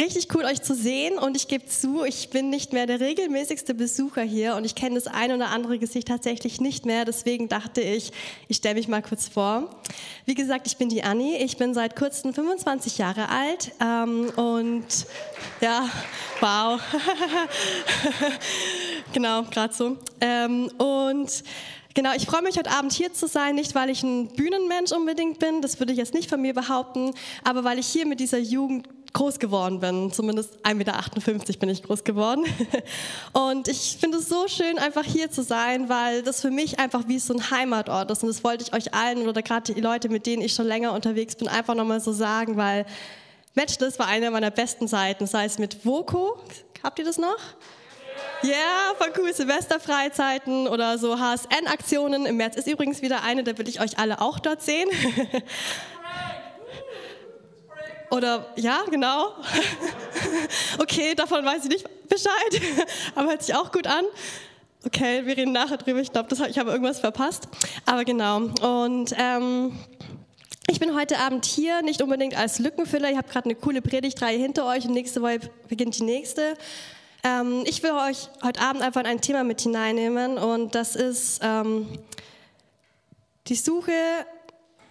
richtig cool, euch zu sehen und ich gebe zu, ich bin nicht mehr der regelmäßigste Besucher hier und ich kenne das ein oder andere Gesicht tatsächlich nicht mehr. Deswegen dachte ich, ich stelle mich mal kurz vor. Wie gesagt, ich bin die Anni, ich bin seit kurzem 25 Jahre alt ähm, und ja, wow, genau, gerade so. Ähm, und Genau, ich freue mich heute Abend hier zu sein, nicht weil ich ein Bühnenmensch unbedingt bin, das würde ich jetzt nicht von mir behaupten, aber weil ich hier mit dieser Jugend groß geworden bin. Zumindest 1,58 Meter bin ich groß geworden. Und ich finde es so schön, einfach hier zu sein, weil das für mich einfach wie so ein Heimatort ist. Und das wollte ich euch allen oder gerade die Leute, mit denen ich schon länger unterwegs bin, einfach nochmal so sagen, weil Matchless war eine meiner besten Zeiten, sei es mit Voco, habt ihr das noch? Ja, yeah, voll cool. Silvesterfreizeiten oder so HSN-Aktionen. Im März ist übrigens wieder eine, da will ich euch alle auch dort sehen. Oder ja, genau. okay, davon weiß ich nicht Bescheid, aber hört sich auch gut an. Okay, wir reden nachher drüber. Ich glaube, ich habe irgendwas verpasst. Aber genau. Und ähm, ich bin heute Abend hier nicht unbedingt als Lückenfüller. Ich habe gerade eine coole Predigtreihe hinter euch und nächste Woche beginnt die nächste. Ähm, ich will euch heute Abend einfach ein Thema mit hineinnehmen und das ist ähm, die Suche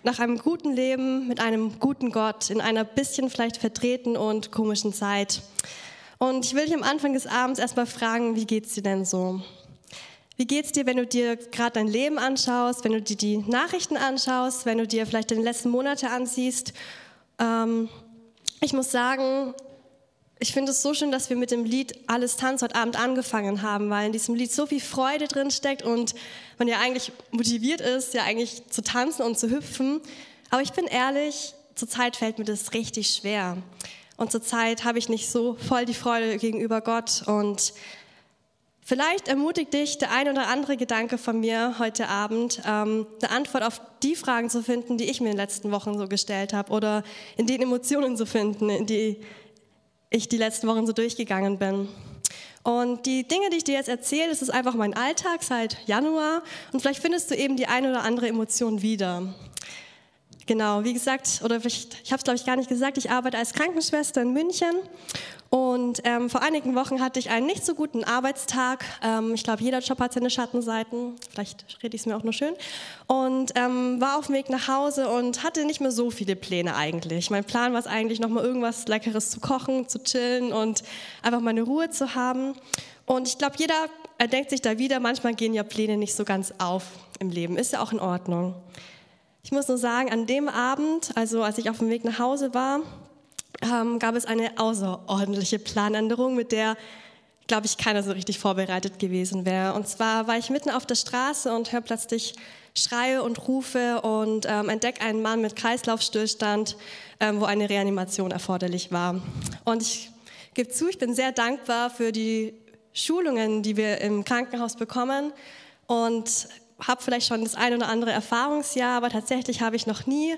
nach einem guten Leben mit einem guten Gott in einer bisschen vielleicht verdrehten und komischen Zeit. Und ich will dich am Anfang des Abends erstmal fragen, wie geht's dir denn so? Wie geht's dir, wenn du dir gerade dein Leben anschaust, wenn du dir die Nachrichten anschaust, wenn du dir vielleicht deine letzten Monate ansiehst? Ähm, ich muss sagen, ich finde es so schön, dass wir mit dem Lied Alles Tanz heute Abend angefangen haben, weil in diesem Lied so viel Freude drin steckt und man ja eigentlich motiviert ist, ja eigentlich zu tanzen und zu hüpfen. Aber ich bin ehrlich, zurzeit fällt mir das richtig schwer. Und zurzeit habe ich nicht so voll die Freude gegenüber Gott. Und vielleicht ermutigt dich der ein oder andere Gedanke von mir heute Abend, ähm, eine Antwort auf die Fragen zu finden, die ich mir in den letzten Wochen so gestellt habe oder in den Emotionen zu finden, in die ich die letzten Wochen so durchgegangen bin. Und die Dinge, die ich dir jetzt erzähle, das ist einfach mein Alltag seit Januar und vielleicht findest du eben die eine oder andere Emotion wieder. Genau, wie gesagt, oder ich, ich habe es glaube ich gar nicht gesagt, ich arbeite als Krankenschwester in München und ähm, vor einigen Wochen hatte ich einen nicht so guten Arbeitstag. Ähm, ich glaube, jeder Job hat seine Schattenseiten, vielleicht rede ich es mir auch nur schön. Und ähm, war auf dem Weg nach Hause und hatte nicht mehr so viele Pläne eigentlich. Mein Plan war es eigentlich, nochmal irgendwas Leckeres zu kochen, zu chillen und einfach meine Ruhe zu haben. Und ich glaube, jeder denkt sich da wieder, manchmal gehen ja Pläne nicht so ganz auf im Leben. Ist ja auch in Ordnung. Ich muss nur sagen, an dem Abend, also als ich auf dem Weg nach Hause war, ähm, gab es eine außerordentliche Planänderung, mit der, glaube ich, keiner so richtig vorbereitet gewesen wäre. Und zwar war ich mitten auf der Straße und höre plötzlich Schreie und Rufe und ähm, entdecke einen Mann mit Kreislaufstillstand, ähm, wo eine Reanimation erforderlich war. Und ich gebe zu, ich bin sehr dankbar für die Schulungen, die wir im Krankenhaus bekommen und habe vielleicht schon das ein oder andere Erfahrungsjahr, aber tatsächlich habe ich noch nie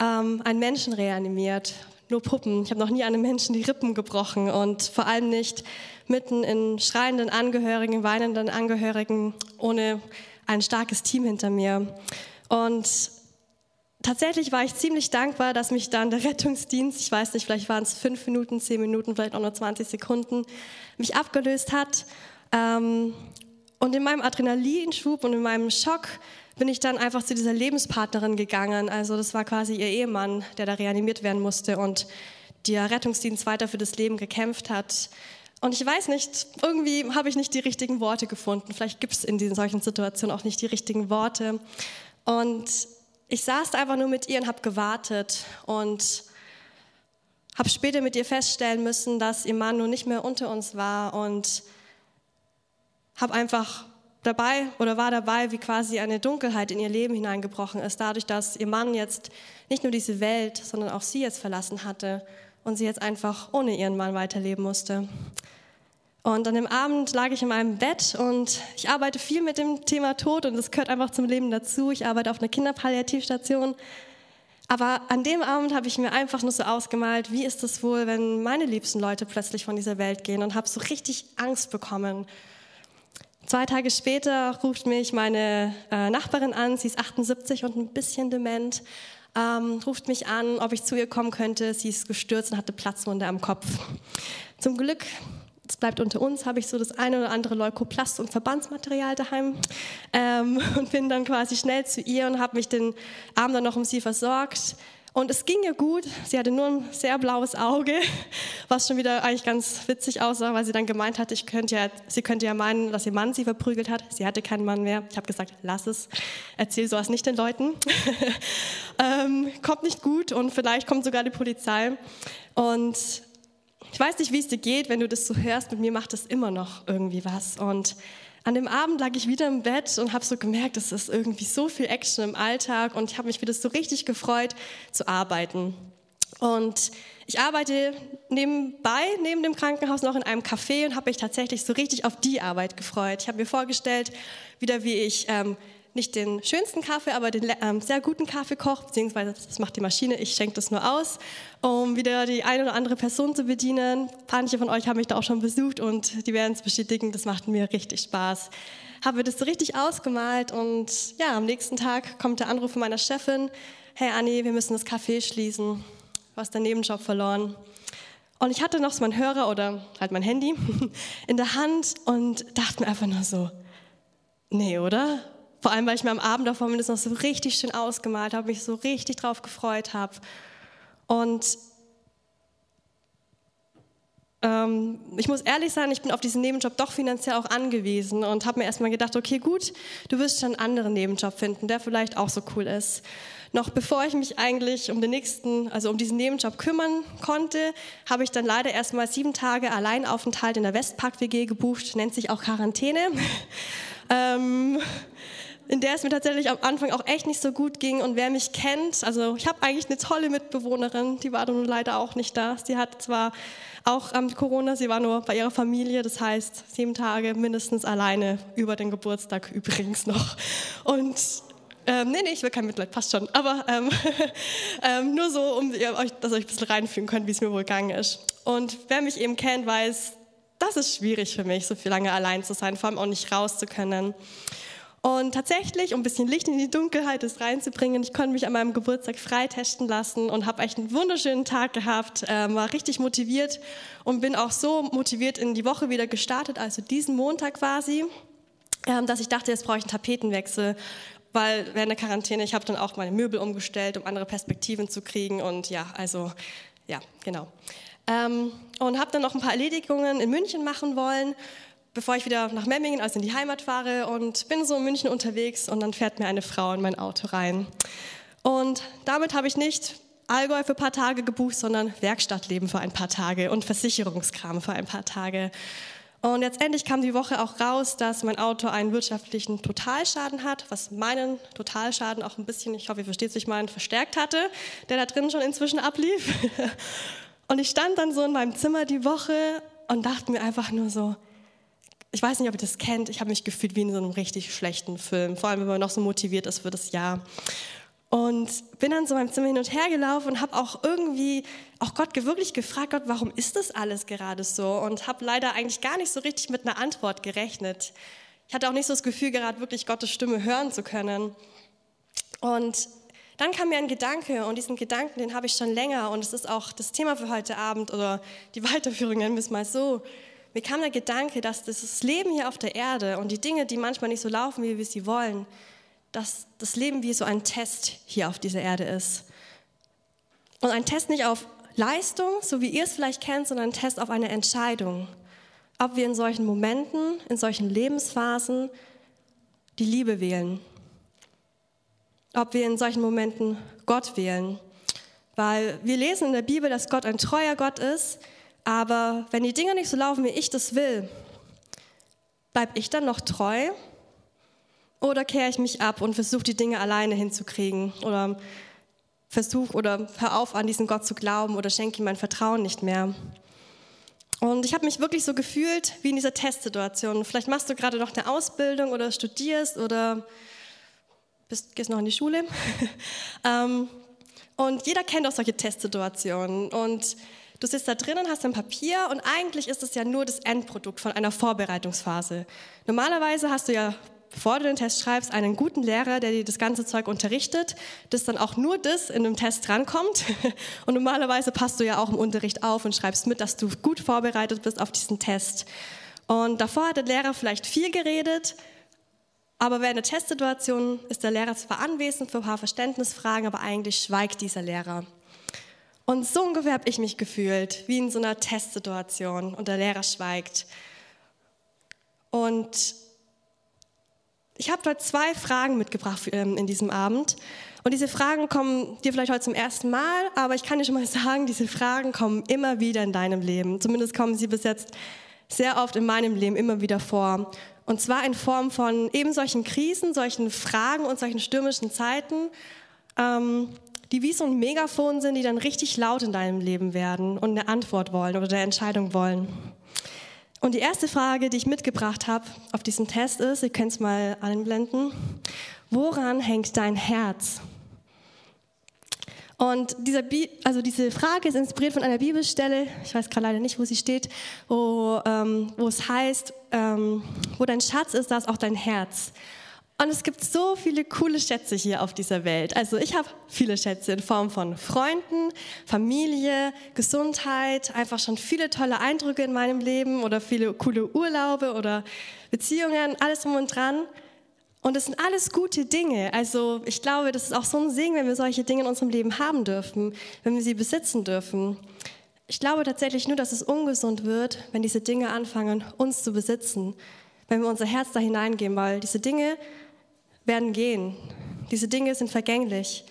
ähm, einen Menschen reanimiert. Nur Puppen. Ich habe noch nie einem Menschen die Rippen gebrochen und vor allem nicht mitten in schreienden Angehörigen, weinenden Angehörigen ohne ein starkes Team hinter mir. Und tatsächlich war ich ziemlich dankbar, dass mich dann der Rettungsdienst, ich weiß nicht, vielleicht waren es fünf Minuten, zehn Minuten, vielleicht auch nur 20 Sekunden, mich abgelöst hat ähm, und in meinem Adrenalinschub und in meinem Schock bin ich dann einfach zu dieser Lebenspartnerin gegangen. Also das war quasi ihr Ehemann, der da reanimiert werden musste und der Rettungsdienst weiter für das Leben gekämpft hat. Und ich weiß nicht, irgendwie habe ich nicht die richtigen Worte gefunden. Vielleicht gibt es in diesen solchen Situationen auch nicht die richtigen Worte. Und ich saß einfach nur mit ihr und habe gewartet und habe später mit ihr feststellen müssen, dass ihr Mann nun nicht mehr unter uns war und habe einfach dabei oder war dabei, wie quasi eine Dunkelheit in ihr Leben hineingebrochen ist, dadurch, dass ihr Mann jetzt nicht nur diese Welt, sondern auch sie jetzt verlassen hatte und sie jetzt einfach ohne ihren Mann weiterleben musste. Und an dem Abend lag ich in meinem Bett und ich arbeite viel mit dem Thema Tod und das gehört einfach zum Leben dazu. Ich arbeite auf einer Kinderpalliativstation. Aber an dem Abend habe ich mir einfach nur so ausgemalt, wie ist es wohl, wenn meine liebsten Leute plötzlich von dieser Welt gehen und habe so richtig Angst bekommen Zwei Tage später ruft mich meine äh, Nachbarin an, sie ist 78 und ein bisschen dement. ähm, ruft mich an, ob ich zu ihr kommen könnte. Sie ist gestürzt und hatte Platzwunde am Kopf. Zum Glück es bleibt unter uns, habe ich so das eine oder andere Leukoplast und Verbandsmaterial daheim ähm, und bin dann quasi schnell zu ihr und habe mich den Abend dann noch um sie versorgt. Und es ging ihr gut. Sie hatte nur ein sehr blaues Auge, was schon wieder eigentlich ganz witzig aussah, weil sie dann gemeint hat, ich könnte ja, sie könnte ja meinen, dass ihr Mann sie verprügelt hat. Sie hatte keinen Mann mehr. Ich habe gesagt, lass es, erzähl sowas nicht den Leuten. ähm, kommt nicht gut und vielleicht kommt sogar die Polizei. Und ich weiß nicht, wie es dir geht, wenn du das so hörst. Mit mir macht das immer noch irgendwie was. Und an dem Abend lag ich wieder im Bett und habe so gemerkt, es ist irgendwie so viel Action im Alltag und ich habe mich wieder so richtig gefreut zu arbeiten. Und ich arbeite nebenbei, neben dem Krankenhaus, noch in einem Café und habe mich tatsächlich so richtig auf die Arbeit gefreut. Ich habe mir vorgestellt, wieder wie ich ähm, nicht den schönsten Kaffee, aber den ähm, sehr guten Kaffee kocht, beziehungsweise das macht die Maschine, ich schenke das nur aus, um wieder die eine oder andere Person zu bedienen. Manche von euch haben mich da auch schon besucht und die werden es bestätigen, das macht mir richtig Spaß. Habe das so richtig ausgemalt und ja, am nächsten Tag kommt der Anruf von meiner Chefin, hey Anni, wir müssen das Café schließen, du hast deinen Nebenjob verloren. Und ich hatte noch so meinen Hörer oder halt mein Handy in der Hand und dachte mir einfach nur so, nee, oder? Vor allem, weil ich mir am Abend davor das noch so richtig schön ausgemalt habe, mich so richtig drauf gefreut habe. Und ähm, ich muss ehrlich sein, ich bin auf diesen Nebenjob doch finanziell auch angewiesen und habe mir erstmal gedacht, okay, gut, du wirst schon einen anderen Nebenjob finden, der vielleicht auch so cool ist. Noch bevor ich mich eigentlich um den nächsten, also um diesen Nebenjob kümmern konnte, habe ich dann leider erstmal sieben Tage Alleinaufenthalt in der Westpark WG gebucht, nennt sich auch Quarantäne. ähm, in der es mir tatsächlich am Anfang auch echt nicht so gut ging. Und wer mich kennt, also ich habe eigentlich eine tolle Mitbewohnerin, die war dann leider auch nicht da. Sie hat zwar auch ähm, Corona, sie war nur bei ihrer Familie, das heißt sieben Tage mindestens alleine über den Geburtstag übrigens noch. Und ähm, nee, nee, ich will kein Mitleid, passt schon. Aber ähm, ähm, nur so, um ihr, euch, dass ihr euch ein bisschen reinfühlen könnt, wie es mir wohl gegangen ist. Und wer mich eben kennt, weiß, das ist schwierig für mich, so viel lange allein zu sein, vor allem auch nicht raus zu können. Und tatsächlich, um ein bisschen Licht in die Dunkelheit reinzubringen, ich konnte mich an meinem Geburtstag freitesten lassen und habe echt einen wunderschönen Tag gehabt, äh, war richtig motiviert und bin auch so motiviert in die Woche wieder gestartet, also diesen Montag quasi, äh, dass ich dachte, jetzt brauche ich einen Tapetenwechsel, weil während der Quarantäne, ich habe dann auch meine Möbel umgestellt, um andere Perspektiven zu kriegen und ja, also ja, genau. Ähm, und habe dann noch ein paar Erledigungen in München machen wollen bevor ich wieder nach Memmingen, also in die Heimat fahre und bin so in München unterwegs und dann fährt mir eine Frau in mein Auto rein. Und damit habe ich nicht Allgäu für ein paar Tage gebucht, sondern Werkstattleben für ein paar Tage und Versicherungskram für ein paar Tage. Und letztendlich kam die Woche auch raus, dass mein Auto einen wirtschaftlichen Totalschaden hat, was meinen Totalschaden auch ein bisschen, ich hoffe, ihr versteht sich meinen, verstärkt hatte, der da drin schon inzwischen ablief. Und ich stand dann so in meinem Zimmer die Woche und dachte mir einfach nur so, ich weiß nicht, ob ihr das kennt, ich habe mich gefühlt wie in so einem richtig schlechten Film, vor allem wenn man noch so motiviert ist für das Jahr. Und bin dann so in meinem Zimmer hin und her gelaufen und habe auch irgendwie auch Gott wirklich gefragt, Gott, warum ist das alles gerade so? Und habe leider eigentlich gar nicht so richtig mit einer Antwort gerechnet. Ich hatte auch nicht so das Gefühl, gerade wirklich Gottes Stimme hören zu können. Und dann kam mir ein Gedanke und diesen Gedanken, den habe ich schon länger und es ist auch das Thema für heute Abend oder die Weiterführung, nennen wir es mal so mir kam der Gedanke, dass das Leben hier auf der Erde und die Dinge, die manchmal nicht so laufen, wie wir sie wollen, dass das Leben wie so ein Test hier auf dieser Erde ist. Und ein Test nicht auf Leistung, so wie ihr es vielleicht kennt, sondern ein Test auf eine Entscheidung. Ob wir in solchen Momenten, in solchen Lebensphasen die Liebe wählen. Ob wir in solchen Momenten Gott wählen. Weil wir lesen in der Bibel, dass Gott ein treuer Gott ist, aber wenn die Dinge nicht so laufen, wie ich das will, bleibe ich dann noch treu? Oder kehre ich mich ab und versuche die Dinge alleine hinzukriegen? Oder versuche oder hör auf, an diesen Gott zu glauben oder schenke ihm mein Vertrauen nicht mehr? Und ich habe mich wirklich so gefühlt wie in dieser Testsituation. Vielleicht machst du gerade noch eine Ausbildung oder studierst oder bist, gehst noch in die Schule. Ähm, und jeder kennt auch solche Testsituationen. Und Du sitzt da drinnen, hast ein Papier und eigentlich ist es ja nur das Endprodukt von einer Vorbereitungsphase. Normalerweise hast du ja bevor du den Test schreibst, einen guten Lehrer, der dir das ganze Zeug unterrichtet, dass dann auch nur das in dem Test drankommt. Und normalerweise passt du ja auch im Unterricht auf und schreibst mit, dass du gut vorbereitet bist auf diesen Test. Und davor hat der Lehrer vielleicht viel geredet, aber während der Testsituation ist der Lehrer zwar anwesend für ein paar Verständnisfragen, aber eigentlich schweigt dieser Lehrer. Und so ungefähr habe ich mich gefühlt, wie in so einer Testsituation und der Lehrer schweigt. Und ich habe dort zwei Fragen mitgebracht ähm, in diesem Abend. Und diese Fragen kommen dir vielleicht heute zum ersten Mal, aber ich kann dir schon mal sagen, diese Fragen kommen immer wieder in deinem Leben. Zumindest kommen sie bis jetzt sehr oft in meinem Leben immer wieder vor. Und zwar in Form von eben solchen Krisen, solchen Fragen und solchen stürmischen Zeiten, ähm, die wie so ein Megafon sind, die dann richtig laut in deinem Leben werden und eine Antwort wollen oder eine Entscheidung wollen. Und die erste Frage, die ich mitgebracht habe auf diesem Test ist, ihr könnt es mal einblenden, woran hängt dein Herz? Und dieser also diese Frage ist inspiriert von einer Bibelstelle, ich weiß gerade leider nicht, wo sie steht, wo, ähm, wo es heißt, ähm, wo dein Schatz ist, da ist auch dein Herz. Und es gibt so viele coole Schätze hier auf dieser Welt. Also ich habe viele Schätze in Form von Freunden, Familie, Gesundheit, einfach schon viele tolle Eindrücke in meinem Leben oder viele coole Urlaube oder Beziehungen, alles drum und dran. Und das sind alles gute Dinge. Also ich glaube, das ist auch so ein Segen, wenn wir solche Dinge in unserem Leben haben dürfen, wenn wir sie besitzen dürfen. Ich glaube tatsächlich nur, dass es ungesund wird, wenn diese Dinge anfangen, uns zu besitzen, wenn wir unser Herz da hineingeben, weil diese Dinge werden gehen. Diese Dinge sind vergänglich.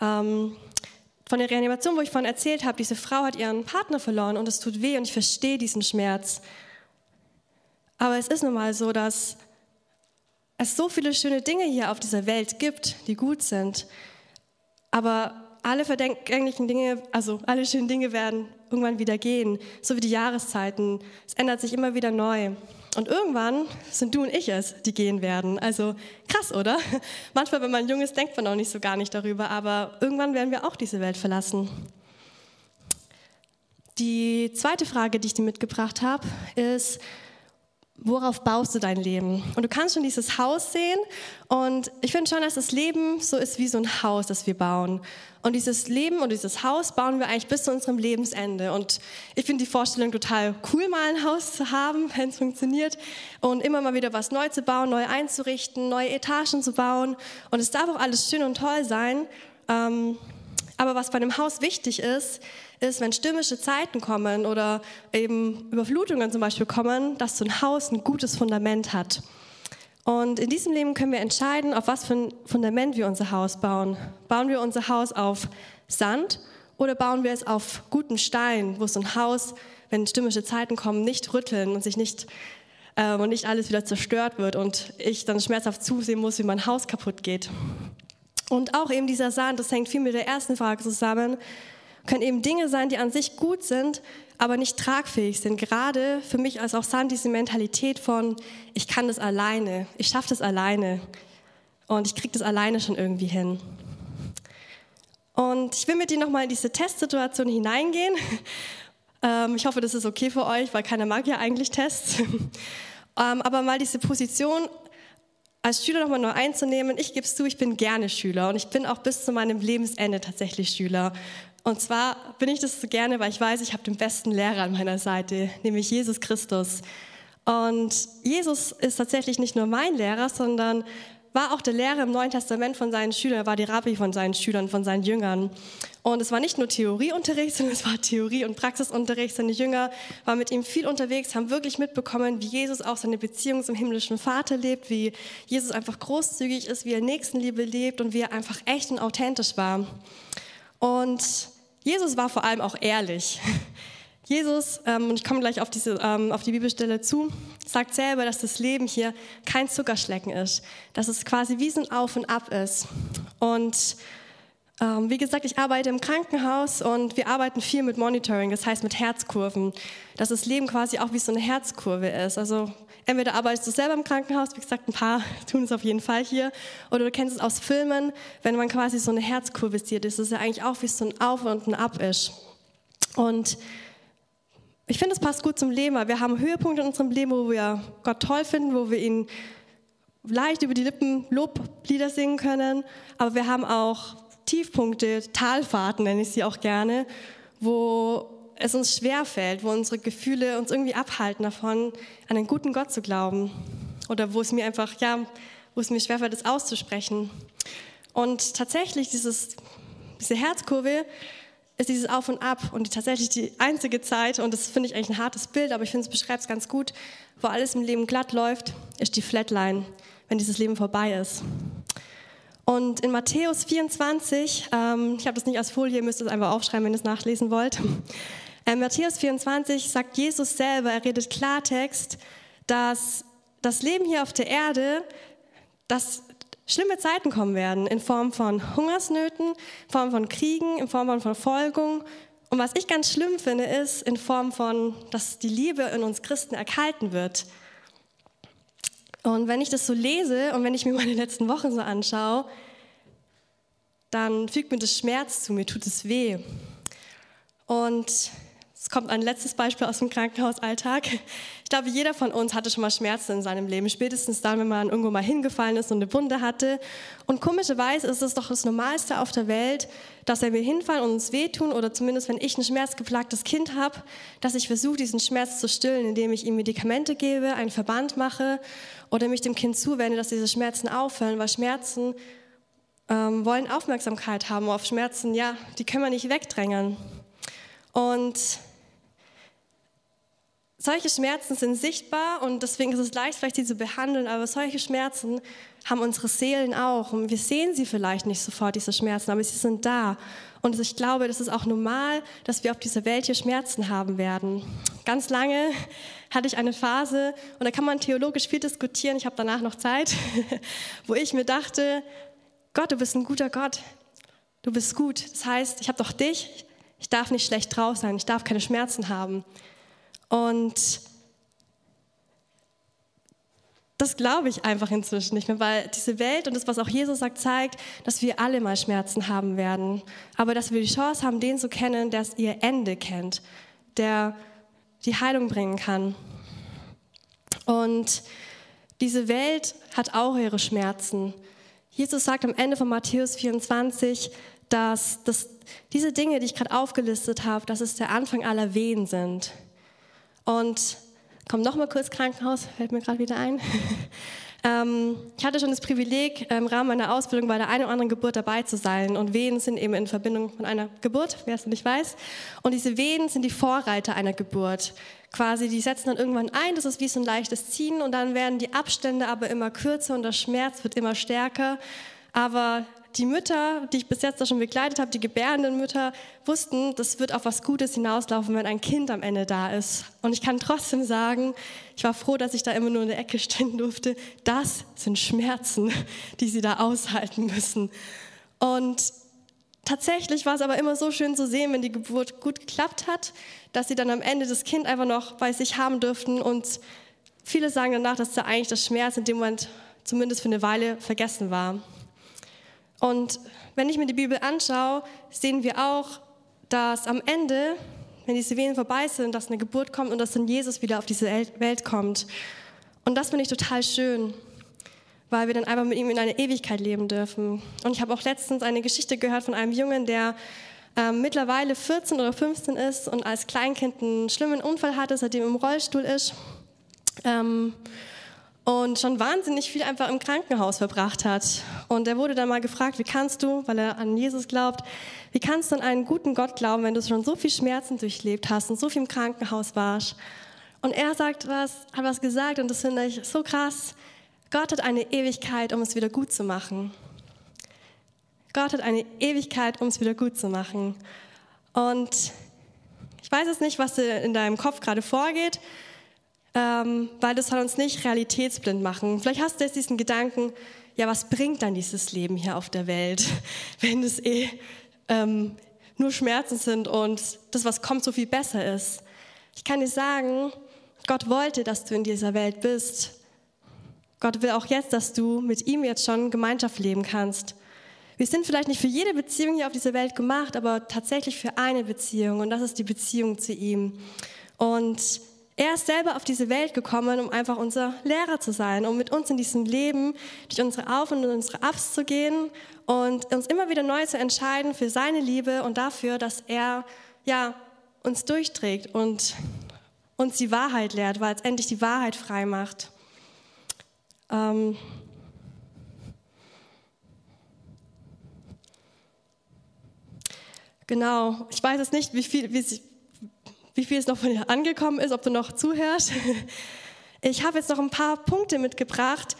Ähm, von der Reanimation, wo ich vorhin erzählt habe, diese Frau hat ihren Partner verloren und es tut weh und ich verstehe diesen Schmerz. Aber es ist nun mal so, dass es so viele schöne Dinge hier auf dieser Welt gibt, die gut sind. Aber alle vergänglichen Dinge, also alle schönen Dinge werden irgendwann wieder gehen, so wie die Jahreszeiten. Es ändert sich immer wieder neu. Und irgendwann sind du und ich es, die gehen werden. Also krass, oder? Manchmal, wenn man jung ist, denkt man auch nicht so gar nicht darüber, aber irgendwann werden wir auch diese Welt verlassen. Die zweite Frage, die ich dir mitgebracht habe, ist, worauf baust du dein Leben? Und du kannst schon dieses Haus sehen. Und ich finde schon, dass das Leben so ist wie so ein Haus, das wir bauen. Und dieses Leben und dieses Haus bauen wir eigentlich bis zu unserem Lebensende. Und ich finde die Vorstellung total cool, mal ein Haus zu haben, wenn es funktioniert. Und immer mal wieder was neu zu bauen, neu einzurichten, neue Etagen zu bauen. Und es darf auch alles schön und toll sein. Ähm, aber was bei einem Haus wichtig ist, ist, wenn stürmische Zeiten kommen oder eben Überflutungen zum Beispiel kommen, dass so ein Haus ein gutes Fundament hat. Und in diesem Leben können wir entscheiden, auf was für ein Fundament wir unser Haus bauen. Bauen wir unser Haus auf Sand oder bauen wir es auf guten Stein, wo so ein Haus, wenn stürmische Zeiten kommen, nicht rütteln und sich nicht äh, und nicht alles wieder zerstört wird und ich dann schmerzhaft zusehen muss, wie mein Haus kaputt geht. Und auch eben dieser Sand, das hängt viel mit der ersten Frage zusammen, können eben Dinge sein, die an sich gut sind, aber nicht tragfähig sind. Gerade für mich als auch Sand diese Mentalität von, ich kann das alleine, ich schaffe das alleine und ich kriege das alleine schon irgendwie hin. Und ich will mit dir nochmal in diese Testsituation hineingehen. Ähm, ich hoffe, das ist okay für euch, weil keiner mag ja eigentlich Tests. Ähm, aber mal diese Position als Schüler nochmal neu einzunehmen. Ich gebe es zu, ich bin gerne Schüler und ich bin auch bis zu meinem Lebensende tatsächlich Schüler. Und zwar bin ich das so gerne, weil ich weiß, ich habe den besten Lehrer an meiner Seite, nämlich Jesus Christus. Und Jesus ist tatsächlich nicht nur mein Lehrer, sondern war auch der Lehrer im Neuen Testament von seinen Schülern, er war die Rabbi von seinen Schülern, von seinen Jüngern. Und es war nicht nur Theorieunterricht, sondern es war Theorie- und Praxisunterricht. Seine Jünger waren mit ihm viel unterwegs, haben wirklich mitbekommen, wie Jesus auch seine Beziehung zum himmlischen Vater lebt, wie Jesus einfach großzügig ist, wie er Nächstenliebe lebt und wie er einfach echt und authentisch war. Und Jesus war vor allem auch ehrlich. Jesus, ähm, und ich komme gleich auf, diese, ähm, auf die Bibelstelle zu, sagt selber, dass das Leben hier kein Zuckerschlecken ist, dass es quasi wie ein Auf und Ab ist. Und ähm, wie gesagt, ich arbeite im Krankenhaus und wir arbeiten viel mit Monitoring, das heißt mit Herzkurven, dass das Leben quasi auch wie so eine Herzkurve ist. Also entweder arbeitest du selber im Krankenhaus, wie gesagt, ein paar tun es auf jeden Fall hier, oder du kennst es aus Filmen, wenn man quasi so eine Herzkurve sieht, ist es ja eigentlich auch wie so ein Auf und ein Ab ist. Und ich finde, es passt gut zum Leben, weil wir haben Höhepunkte in unserem Leben, wo wir Gott toll finden, wo wir ihn leicht über die Lippen Loblieder singen können, aber wir haben auch Tiefpunkte, Talfahrten nenne ich sie auch gerne, wo es uns schwerfällt, wo unsere Gefühle uns irgendwie abhalten davon, an einen guten Gott zu glauben. Oder wo es mir einfach, ja, wo es mir schwerfällt, das auszusprechen. Und tatsächlich dieses, diese Herzkurve ist dieses Auf und Ab und tatsächlich die einzige Zeit, und das finde ich eigentlich ein hartes Bild, aber ich finde, es beschreibt es ganz gut, wo alles im Leben glatt läuft, ist die Flatline, wenn dieses Leben vorbei ist. Und in Matthäus 24, ähm, ich habe das nicht als Folie, ihr müsst es einfach aufschreiben, wenn ihr es nachlesen wollt. In Matthäus 24 sagt Jesus selber, er redet Klartext, dass das Leben hier auf der Erde, dass schlimme Zeiten kommen werden in Form von Hungersnöten, in Form von Kriegen, in Form von Verfolgung. Und was ich ganz schlimm finde, ist in Form von, dass die Liebe in uns Christen erkalten wird. Und wenn ich das so lese und wenn ich mir meine letzten Wochen so anschaue, dann fügt mir das Schmerz zu, mir tut es weh. Und es kommt ein letztes Beispiel aus dem Krankenhausalltag. Ich glaube, jeder von uns hatte schon mal Schmerzen in seinem Leben, spätestens dann, wenn man irgendwo mal hingefallen ist und eine Wunde hatte. Und komischerweise ist es doch das Normalste auf der Welt, dass wenn wir hinfallen und uns wehtun, oder zumindest wenn ich ein schmerzgeplagtes Kind habe, dass ich versuche, diesen Schmerz zu stillen, indem ich ihm Medikamente gebe, einen Verband mache oder mich dem Kind zuwende, dass diese Schmerzen aufhören, weil Schmerzen ähm, wollen Aufmerksamkeit haben. Auf Schmerzen, ja, die können wir nicht wegdrängen. Und solche Schmerzen sind sichtbar und deswegen ist es leicht, vielleicht sie zu behandeln, aber solche Schmerzen haben unsere Seelen auch und wir sehen sie vielleicht nicht sofort, diese Schmerzen, aber sie sind da. Und ich glaube, das ist auch normal, dass wir auf dieser Welt hier Schmerzen haben werden. Ganz lange hatte ich eine Phase, und da kann man theologisch viel diskutieren, ich habe danach noch Zeit, wo ich mir dachte, Gott, du bist ein guter Gott, du bist gut. Das heißt, ich habe doch dich, ich darf nicht schlecht drauf sein, ich darf keine Schmerzen haben. Und das glaube ich einfach inzwischen nicht mehr, weil diese Welt und das, was auch Jesus sagt, zeigt, dass wir alle mal Schmerzen haben werden. Aber dass wir die Chance haben, den zu kennen, der ihr Ende kennt, der die Heilung bringen kann. Und diese Welt hat auch ihre Schmerzen. Jesus sagt am Ende von Matthäus 24, dass, dass diese Dinge, die ich gerade aufgelistet habe, dass es der Anfang aller Wehen sind. Und komm noch mal kurz Krankenhaus, fällt mir gerade wieder ein. ähm, ich hatte schon das Privileg, im Rahmen meiner Ausbildung bei der einen oder anderen Geburt dabei zu sein. Und Wehen sind eben in Verbindung mit einer Geburt, wer es nicht weiß. Und diese Wehen sind die Vorreiter einer Geburt. Quasi, die setzen dann irgendwann ein, das ist wie so ein leichtes Ziehen und dann werden die Abstände aber immer kürzer und der Schmerz wird immer stärker. Aber die Mütter, die ich bis jetzt schon begleitet habe, die gebärenden Mütter, wussten, das wird auf was Gutes hinauslaufen, wenn ein Kind am Ende da ist. Und ich kann trotzdem sagen, ich war froh, dass ich da immer nur in der Ecke stehen durfte. Das sind Schmerzen, die sie da aushalten müssen. Und tatsächlich war es aber immer so schön zu sehen, wenn die Geburt gut geklappt hat, dass sie dann am Ende das Kind einfach noch bei sich haben dürften. Und viele sagen danach, dass da eigentlich das Schmerz in dem Moment zumindest für eine Weile vergessen war. Und wenn ich mir die Bibel anschaue, sehen wir auch, dass am Ende, wenn diese Wehen vorbei sind, dass eine Geburt kommt und dass dann Jesus wieder auf diese Welt kommt. Und das finde ich total schön, weil wir dann einfach mit ihm in eine Ewigkeit leben dürfen. Und ich habe auch letztens eine Geschichte gehört von einem Jungen, der ähm, mittlerweile 14 oder 15 ist und als Kleinkind einen schlimmen Unfall hatte, seitdem im Rollstuhl ist. Ähm, und schon wahnsinnig viel einfach im Krankenhaus verbracht hat. Und er wurde dann mal gefragt, wie kannst du, weil er an Jesus glaubt, wie kannst du an einen guten Gott glauben, wenn du schon so viel Schmerzen durchlebt hast und so viel im Krankenhaus warst? Und er sagt was, hat was gesagt und das finde ich so krass. Gott hat eine Ewigkeit, um es wieder gut zu machen. Gott hat eine Ewigkeit, um es wieder gut zu machen. Und ich weiß jetzt nicht, was in deinem Kopf gerade vorgeht ähm, weil das soll uns nicht realitätsblind machen. Vielleicht hast du jetzt diesen Gedanken, ja, was bringt dann dieses Leben hier auf der Welt, wenn es eh ähm, nur Schmerzen sind und das, was kommt, so viel besser ist. Ich kann dir sagen, Gott wollte, dass du in dieser Welt bist. Gott will auch jetzt, dass du mit ihm jetzt schon Gemeinschaft leben kannst. Wir sind vielleicht nicht für jede Beziehung hier auf dieser Welt gemacht, aber tatsächlich für eine Beziehung und das ist die Beziehung zu ihm. Und Er ist selber auf diese Welt gekommen, um einfach unser Lehrer zu sein, um mit uns in diesem Leben durch unsere Auf- und unsere Ups zu gehen und uns immer wieder neu zu entscheiden für seine Liebe und dafür, dass er ja, uns durchträgt und uns die Wahrheit lehrt, weil es endlich die Wahrheit frei macht. Ähm genau, ich weiß jetzt nicht, wie viel, wie, wie viel es noch von dir angekommen ist, ob du noch zuhörst. Ich habe jetzt noch ein paar Punkte mitgebracht.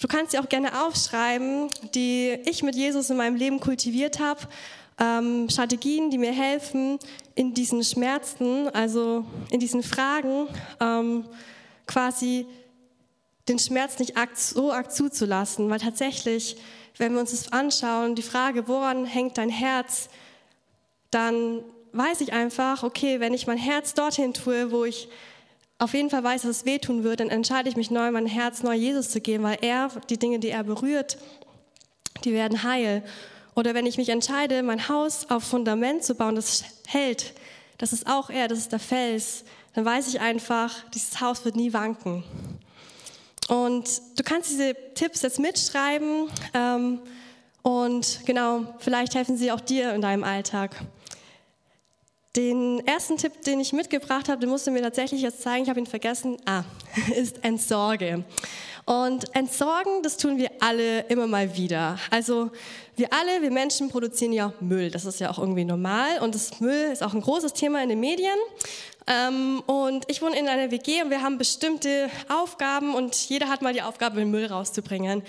Du kannst sie auch gerne aufschreiben, die ich mit Jesus in meinem Leben kultiviert habe. Ähm, Strategien, die mir helfen, in diesen Schmerzen, also in diesen Fragen, ähm, quasi den Schmerz nicht so arg zuzulassen. Weil tatsächlich, wenn wir uns das anschauen, die Frage, woran hängt dein Herz, dann weiß ich einfach, okay, wenn ich mein Herz dorthin tue, wo ich auf jeden Fall weiß, dass es wehtun wird, dann entscheide ich mich neu, mein Herz neu Jesus zu geben, weil er, die Dinge, die er berührt, die werden heil. Oder wenn ich mich entscheide, mein Haus auf Fundament zu bauen, das hält, das ist auch er, das ist der Fels, dann weiß ich einfach, dieses Haus wird nie wanken. Und du kannst diese Tipps jetzt mitschreiben ähm, und genau, vielleicht helfen sie auch dir in deinem Alltag. Den ersten Tipp, den ich mitgebracht habe, den musst du mir tatsächlich jetzt zeigen, ich habe ihn vergessen, ah, ist Entsorge. Und entsorgen, das tun wir alle immer mal wieder. Also wir alle, wir Menschen produzieren ja Müll. Das ist ja auch irgendwie normal. Und das Müll ist auch ein großes Thema in den Medien. Ähm, und ich wohne in einer WG und wir haben bestimmte Aufgaben und jeder hat mal die Aufgabe, den Müll rauszubringen.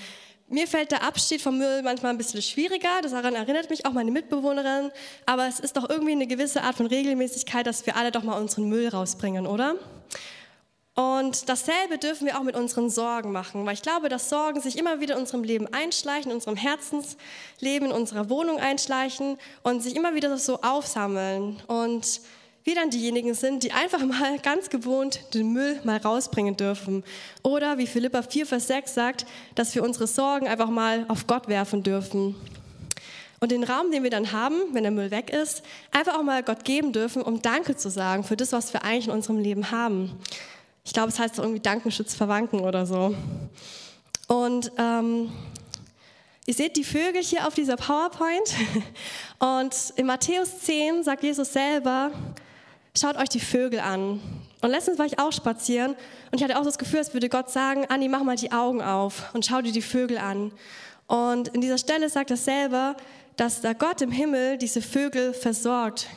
Mir fällt der Abschied vom Müll manchmal ein bisschen schwieriger, daran erinnert mich auch meine Mitbewohnerin, aber es ist doch irgendwie eine gewisse Art von Regelmäßigkeit, dass wir alle doch mal unseren Müll rausbringen, oder? Und dasselbe dürfen wir auch mit unseren Sorgen machen, weil ich glaube, dass Sorgen sich immer wieder in unserem Leben einschleichen, in unserem Herzensleben, in unserer Wohnung einschleichen und sich immer wieder so aufsammeln. Und wir dann diejenigen sind, die einfach mal ganz gewohnt den Müll mal rausbringen dürfen. Oder wie Philippa 4, Vers 6 sagt, dass wir unsere Sorgen einfach mal auf Gott werfen dürfen. Und den Raum, den wir dann haben, wenn der Müll weg ist, einfach auch mal Gott geben dürfen, um Danke zu sagen für das, was wir eigentlich in unserem Leben haben. Ich glaube, es heißt irgendwie Dankenschutz verwanken oder so. Und ähm, ihr seht die Vögel hier auf dieser PowerPoint. Und in Matthäus 10 sagt Jesus selber, schaut euch die Vögel an. Und letztens war ich auch spazieren und ich hatte auch das Gefühl, als würde Gott sagen, Anni, mach mal die Augen auf und schau dir die Vögel an. Und in dieser Stelle sagt er selber, dass der Gott im Himmel diese Vögel versorgt.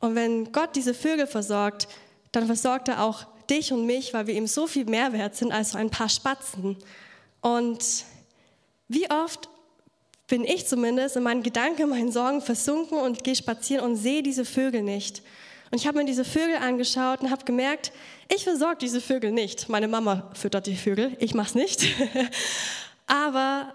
Und wenn Gott diese Vögel versorgt, dann versorgt er auch dich und mich, weil wir ihm so viel mehr wert sind als so ein paar Spatzen. Und wie oft bin ich zumindest in meinen Gedanken, meinen Sorgen versunken und gehe spazieren und sehe diese Vögel nicht. Und ich habe mir diese Vögel angeschaut und habe gemerkt, ich versorge diese Vögel nicht. Meine Mama füttert die Vögel, ich mache es nicht. Aber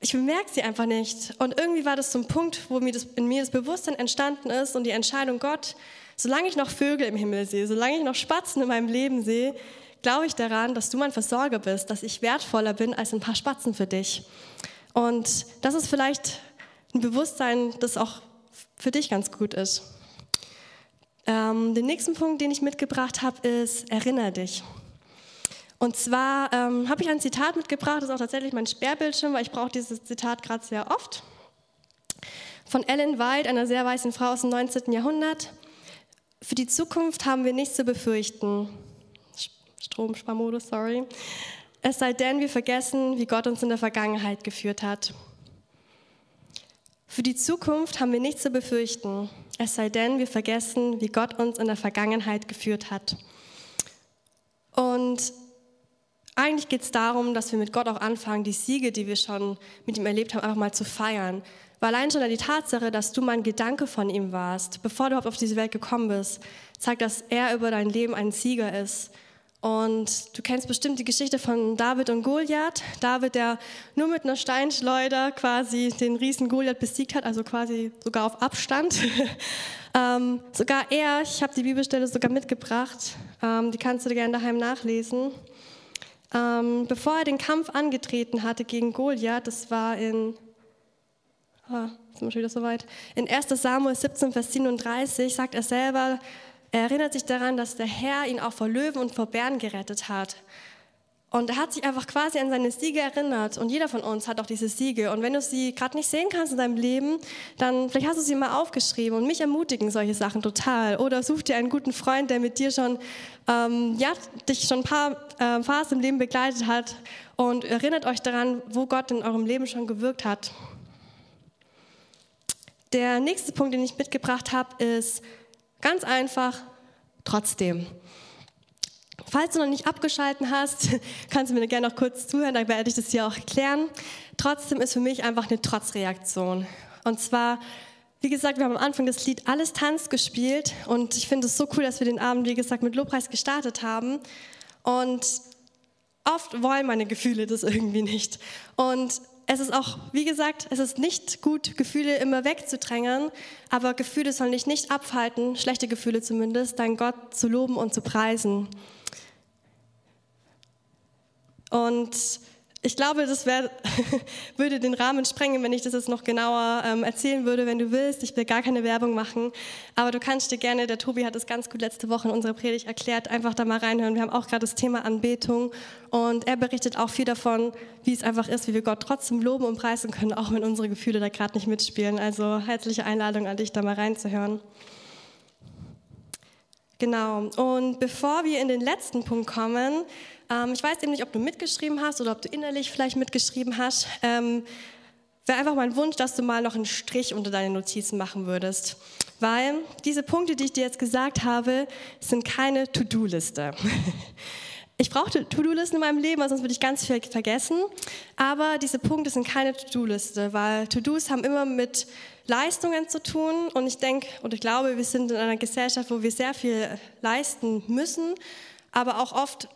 ich bemerke sie einfach nicht. Und irgendwie war das so Punkt, wo mir das, in mir das Bewusstsein entstanden ist und die Entscheidung, Gott, solange ich noch Vögel im Himmel sehe, solange ich noch Spatzen in meinem Leben sehe, glaube ich daran, dass du mein Versorger bist, dass ich wertvoller bin als ein paar Spatzen für dich. Und das ist vielleicht ein Bewusstsein, das auch für dich ganz gut ist. Ähm, den nächsten Punkt, den ich mitgebracht habe, ist, erinnere dich. Und zwar ähm, habe ich ein Zitat mitgebracht, das ist auch tatsächlich mein Sperrbildschirm, weil ich brauche dieses Zitat gerade sehr oft. Von Ellen White, einer sehr weißen Frau aus dem 19. Jahrhundert. Für die Zukunft haben wir nichts zu befürchten. Stromsparmodus, sorry. Es sei denn, wir vergessen, wie Gott uns in der Vergangenheit geführt hat. Für die Zukunft haben wir nichts zu befürchten, es sei denn, wir vergessen, wie Gott uns in der Vergangenheit geführt hat. Und eigentlich geht es darum, dass wir mit Gott auch anfangen, die Siege, die wir schon mit ihm erlebt haben, einfach mal zu feiern. Weil allein schon die Tatsache, dass du mal ein Gedanke von ihm warst, bevor du überhaupt auf diese Welt gekommen bist, zeigt, dass er über dein Leben ein Sieger ist und du kennst bestimmt die Geschichte von David und Goliath. David, der nur mit einer Steinschleuder quasi den Riesen Goliath besiegt hat, also quasi sogar auf Abstand. ähm, sogar er, ich habe die Bibelstelle sogar mitgebracht, ähm, die kannst du dir gerne daheim nachlesen. Ähm, bevor er den Kampf angetreten hatte gegen Goliath, das war in, ah, sind wir schon wieder soweit, in 1 Samuel 17, Vers 37, sagt er selber, er erinnert sich daran, dass der Herr ihn auch vor Löwen und vor Bären gerettet hat. Und er hat sich einfach quasi an seine Siege erinnert. Und jeder von uns hat auch diese Siege. Und wenn du sie gerade nicht sehen kannst in deinem Leben, dann vielleicht hast du sie mal aufgeschrieben. Und mich ermutigen solche Sachen total. Oder such dir einen guten Freund, der mit dir schon, ähm, ja, dich schon ein paar äh, Phasen im Leben begleitet hat. Und erinnert euch daran, wo Gott in eurem Leben schon gewirkt hat. Der nächste Punkt, den ich mitgebracht habe, ist ganz einfach, trotzdem. Falls du noch nicht abgeschalten hast, kannst du mir gerne noch kurz zuhören, dann werde ich das hier auch erklären. Trotzdem ist für mich einfach eine Trotzreaktion. Und zwar, wie gesagt, wir haben am Anfang das Lied Alles Tanz gespielt und ich finde es so cool, dass wir den Abend, wie gesagt, mit Lobpreis gestartet haben. Und oft wollen meine Gefühle das irgendwie nicht. Und es ist auch, wie gesagt, es ist nicht gut, Gefühle immer wegzudrängen, aber Gefühle sollen dich nicht abhalten, schlechte Gefühle zumindest, dein Gott zu loben und zu preisen. Und ich glaube, das wär, würde den Rahmen sprengen, wenn ich das jetzt noch genauer ähm, erzählen würde, wenn du willst. Ich will gar keine Werbung machen, aber du kannst dir gerne, der Tobi hat es ganz gut letzte Woche in unserer Predigt erklärt, einfach da mal reinhören. Wir haben auch gerade das Thema Anbetung und er berichtet auch viel davon, wie es einfach ist, wie wir Gott trotzdem loben und preisen können, auch wenn unsere Gefühle da gerade nicht mitspielen. Also herzliche Einladung an dich, da mal reinzuhören. Genau, und bevor wir in den letzten Punkt kommen, ähm, ich weiß eben nicht, ob du mitgeschrieben hast oder ob du innerlich vielleicht mitgeschrieben hast. Ähm, Wäre einfach mein Wunsch, dass du mal noch einen Strich unter deine Notizen machen würdest. Weil diese Punkte, die ich dir jetzt gesagt habe, sind keine To-Do-Liste. Ich brauche To-Do-Listen in meinem Leben, sonst würde ich ganz viel vergessen. Aber diese Punkte sind keine To-Do-Liste, weil To-Dos haben immer mit Leistungen zu tun. Und ich denke und ich glaube, wir sind in einer Gesellschaft, wo wir sehr viel leisten müssen, aber auch oft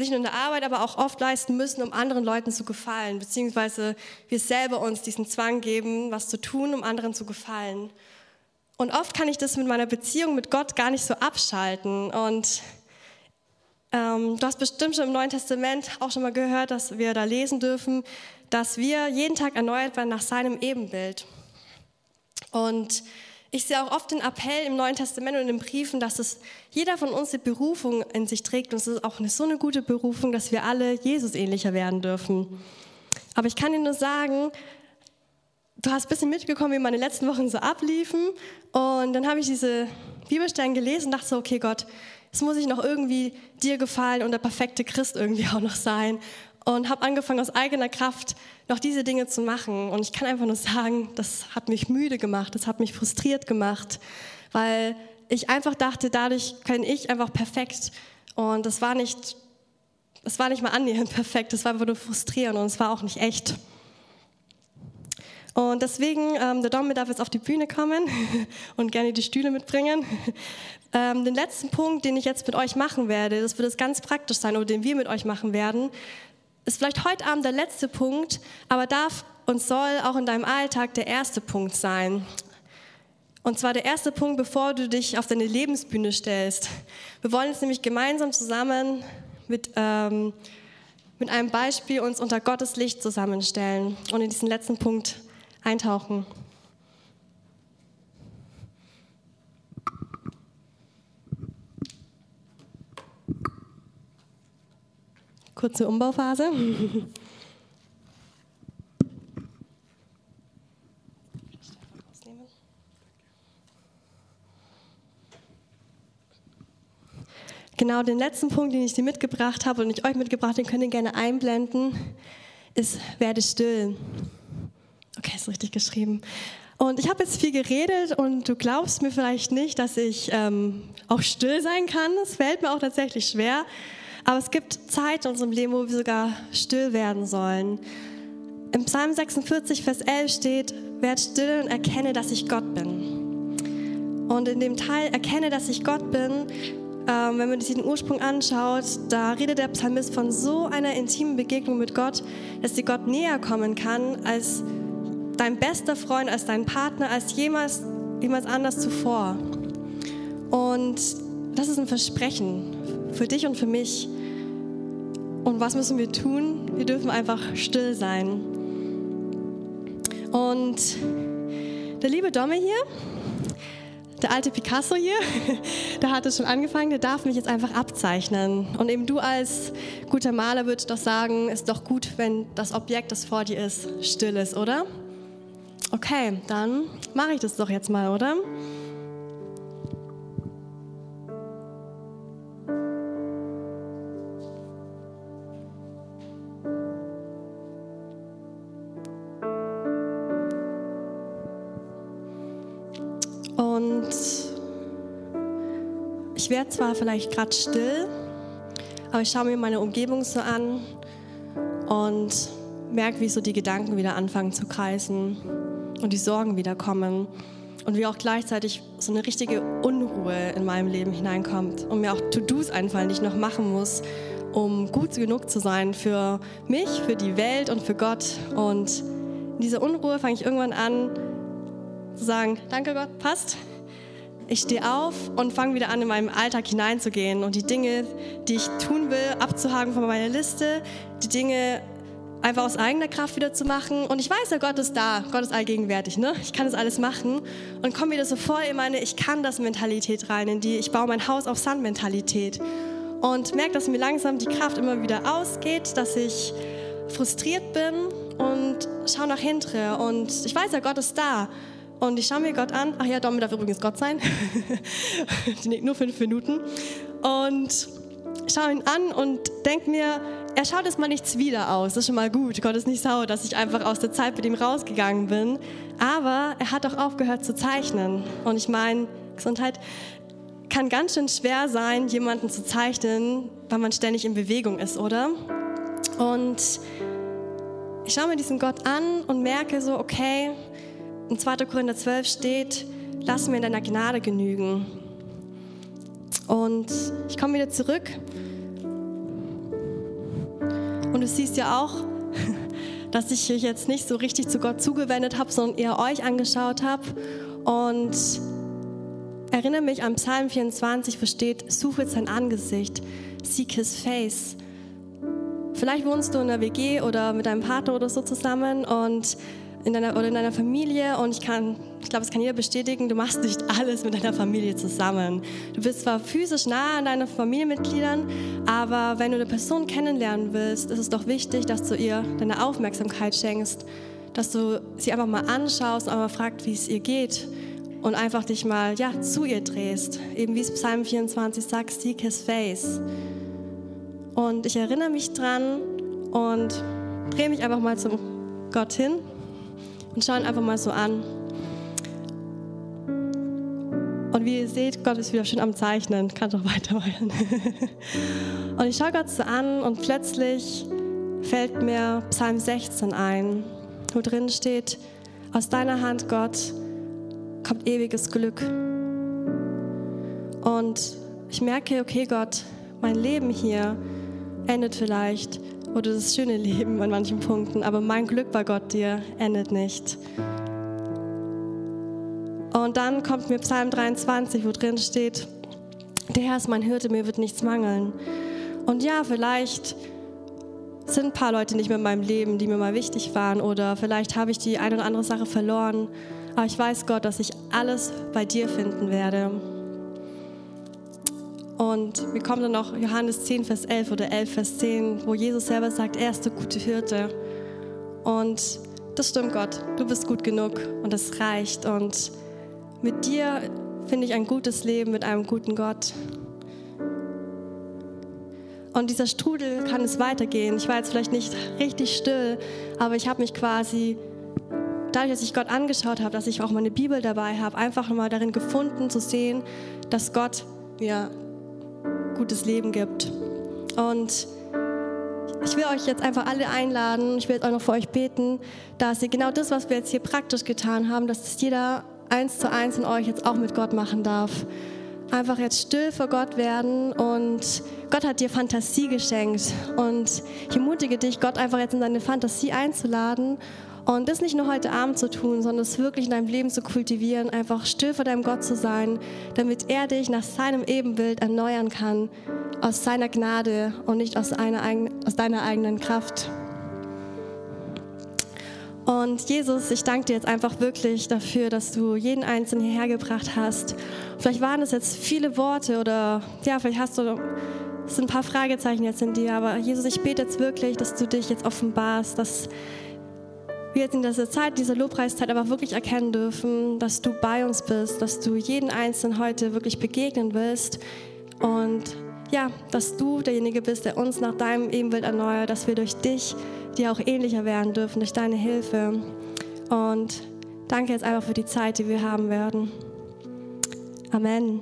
nicht nur in der Arbeit, aber auch oft leisten müssen, um anderen Leuten zu gefallen, beziehungsweise wir selber uns diesen Zwang geben, was zu tun, um anderen zu gefallen. Und oft kann ich das mit meiner Beziehung mit Gott gar nicht so abschalten. Und ähm, du hast bestimmt schon im Neuen Testament auch schon mal gehört, dass wir da lesen dürfen, dass wir jeden Tag erneuert werden nach seinem Ebenbild. Und ich sehe auch oft den Appell im Neuen Testament und in den Briefen, dass es jeder von uns die Berufung in sich trägt. Und es ist auch eine, so eine gute Berufung, dass wir alle Jesus ähnlicher werden dürfen. Aber ich kann dir nur sagen, du hast ein bisschen mitgekommen, wie meine letzten Wochen so abliefen. Und dann habe ich diese Bibelstellen gelesen und dachte so, okay Gott, jetzt muss ich noch irgendwie dir gefallen und der perfekte Christ irgendwie auch noch sein und habe angefangen aus eigener Kraft noch diese Dinge zu machen. Und ich kann einfach nur sagen, das hat mich müde gemacht, das hat mich frustriert gemacht, weil ich einfach dachte, dadurch kann ich einfach perfekt. Und das war nicht, das war nicht mal annähernd perfekt, das war einfach nur frustrierend und es war auch nicht echt. Und deswegen, ähm, der Dom darf jetzt auf die Bühne kommen und gerne die Stühle mitbringen. Ähm, den letzten Punkt, den ich jetzt mit euch machen werde, das wird es ganz praktisch sein, oder den wir mit euch machen werden, ist vielleicht heute Abend der letzte Punkt, aber darf und soll auch in deinem Alltag der erste Punkt sein. Und zwar der erste Punkt, bevor du dich auf deine Lebensbühne stellst. Wir wollen jetzt nämlich gemeinsam zusammen mit, ähm, mit einem Beispiel uns unter Gottes Licht zusammenstellen und in diesen letzten Punkt eintauchen. Kurze Umbauphase. Genau, den letzten Punkt, den ich dir mitgebracht habe und ich euch mitgebracht, den könnt ihr gerne einblenden, ist werde still. Okay, ist richtig geschrieben. Und ich habe jetzt viel geredet und du glaubst mir vielleicht nicht, dass ich ähm, auch still sein kann. Es fällt mir auch tatsächlich schwer. Aber es gibt Zeit in unserem Leben, wo wir sogar still werden sollen. Im Psalm 46, Vers 11 steht, werd still und erkenne, dass ich Gott bin. Und in dem Teil, erkenne, dass ich Gott bin, ähm, wenn man sich den Ursprung anschaut, da redet der Psalmist von so einer intimen Begegnung mit Gott, dass sie Gott näher kommen kann als dein bester Freund, als dein Partner, als jemals, jemals anders zuvor. Und das ist ein Versprechen für dich und für mich. Und was müssen wir tun? Wir dürfen einfach still sein. Und der liebe Domme hier, der alte Picasso hier, der hat es schon angefangen, der darf mich jetzt einfach abzeichnen. Und eben du als guter Maler würdest doch sagen, ist doch gut, wenn das Objekt, das vor dir ist, still ist, oder? Okay, dann mache ich das doch jetzt mal, oder? Zwar vielleicht gerade still, aber ich schaue mir meine Umgebung so an und merke, wie so die Gedanken wieder anfangen zu kreisen und die Sorgen wieder kommen und wie auch gleichzeitig so eine richtige Unruhe in meinem Leben hineinkommt und mir auch To-Dos einfallen, die ich noch machen muss, um gut genug zu sein für mich, für die Welt und für Gott. Und in dieser Unruhe fange ich irgendwann an, zu sagen, danke Gott, passt. Ich stehe auf und fange wieder an, in meinem Alltag hineinzugehen und die Dinge, die ich tun will, abzuhaken von meiner Liste, die Dinge einfach aus eigener Kraft wieder zu machen. Und ich weiß ja, Gott ist da, Gott ist allgegenwärtig, ne? Ich kann das alles machen und komme wieder so voll in meine Ich kann das Mentalität rein, in die ich baue mein Haus auf Sand Mentalität und merke, dass mir langsam die Kraft immer wieder ausgeht, dass ich frustriert bin und schaue nach hinten und ich weiß ja, Gott ist da und ich schaue mir Gott an. Ach ja, Dom darf übrigens Gott sein. nur fünf Minuten. Und schaue ihn an und denke mir, er schaut jetzt mal nichts wieder aus. Das ist schon mal gut. Gott ist nicht sauer, dass ich einfach aus der Zeit mit ihm rausgegangen bin. Aber er hat auch aufgehört zu zeichnen. Und ich meine, Gesundheit kann ganz schön schwer sein, jemanden zu zeichnen, weil man ständig in Bewegung ist, oder? Und ich schaue mir diesen Gott an und merke so, okay, in 2. Korinther 12 steht, lass mir in deiner Gnade genügen. Und ich komme wieder zurück. Und du siehst ja auch, dass ich mich jetzt nicht so richtig zu Gott zugewendet habe, sondern eher euch angeschaut habe. Und erinnere mich an Psalm 24, wo steht, suche sein Angesicht, seek his face. Vielleicht wohnst du in einer WG oder mit deinem Partner oder so zusammen und in deiner, oder in deiner Familie und ich kann, ich glaube, es kann jeder bestätigen, du machst nicht alles mit deiner Familie zusammen. Du bist zwar physisch nah an deinen Familienmitgliedern, aber wenn du eine Person kennenlernen willst, ist es doch wichtig, dass du ihr deine Aufmerksamkeit schenkst, dass du sie einfach mal anschaust und einfach fragst, wie es ihr geht und einfach dich mal ja, zu ihr drehst. Eben wie es Psalm 24 sagt, seek his face. Und ich erinnere mich dran und drehe mich einfach mal zum Gott hin und schauen einfach mal so an. Und wie ihr seht, Gott ist wieder schön am Zeichnen, kann doch weitermachen. und ich schaue Gott so an und plötzlich fällt mir Psalm 16 ein, wo drin steht, aus deiner Hand, Gott, kommt ewiges Glück. Und ich merke, okay, Gott, mein Leben hier endet vielleicht oder das schöne Leben an manchen Punkten, aber mein Glück bei Gott dir endet nicht. Und dann kommt mir Psalm 23, wo drin steht, der Herr ist mein Hirte, mir wird nichts mangeln. Und ja, vielleicht sind ein paar Leute nicht mehr in meinem Leben, die mir mal wichtig waren oder vielleicht habe ich die eine oder andere Sache verloren. Aber ich weiß Gott, dass ich alles bei dir finden werde. Und wir kommen dann noch Johannes 10, Vers 11 oder 11, Vers 10, wo Jesus selber sagt, er ist der gute Hirte. Und das stimmt Gott, du bist gut genug und das reicht. Und mit dir finde ich ein gutes Leben mit einem guten Gott. Und dieser Strudel kann es weitergehen. Ich war jetzt vielleicht nicht richtig still, aber ich habe mich quasi, dadurch, dass ich Gott angeschaut habe, dass ich auch meine Bibel dabei habe, einfach mal darin gefunden zu sehen, dass Gott mir gutes Leben gibt. Und ich will euch jetzt einfach alle einladen, ich will auch noch für euch beten, dass ihr genau das, was wir jetzt hier praktisch getan haben, dass das jeder eins zu eins in euch jetzt auch mit Gott machen darf. Einfach jetzt still vor Gott werden und Gott hat dir Fantasie geschenkt. Und ich ermutige dich, Gott einfach jetzt in deine Fantasie einzuladen und das nicht nur heute Abend zu tun, sondern es wirklich in deinem Leben zu kultivieren, einfach still vor deinem Gott zu sein, damit er dich nach seinem Ebenbild erneuern kann, aus seiner Gnade und nicht aus, einer, aus deiner eigenen Kraft. Und Jesus, ich danke dir jetzt einfach wirklich dafür, dass du jeden Einzelnen hierher gebracht hast. Vielleicht waren es jetzt viele Worte oder ja, vielleicht hast du sind ein paar Fragezeichen jetzt in dir, aber Jesus, ich bete jetzt wirklich, dass du dich jetzt offenbarst, dass wir jetzt in dieser Zeit, dieser Lobpreiszeit aber wirklich erkennen dürfen, dass du bei uns bist, dass du jeden Einzelnen heute wirklich begegnen willst und ja, dass du derjenige bist, der uns nach deinem Ebenbild erneuert, dass wir durch dich dir auch ähnlicher werden dürfen, durch deine Hilfe. Und danke jetzt einfach für die Zeit, die wir haben werden. Amen.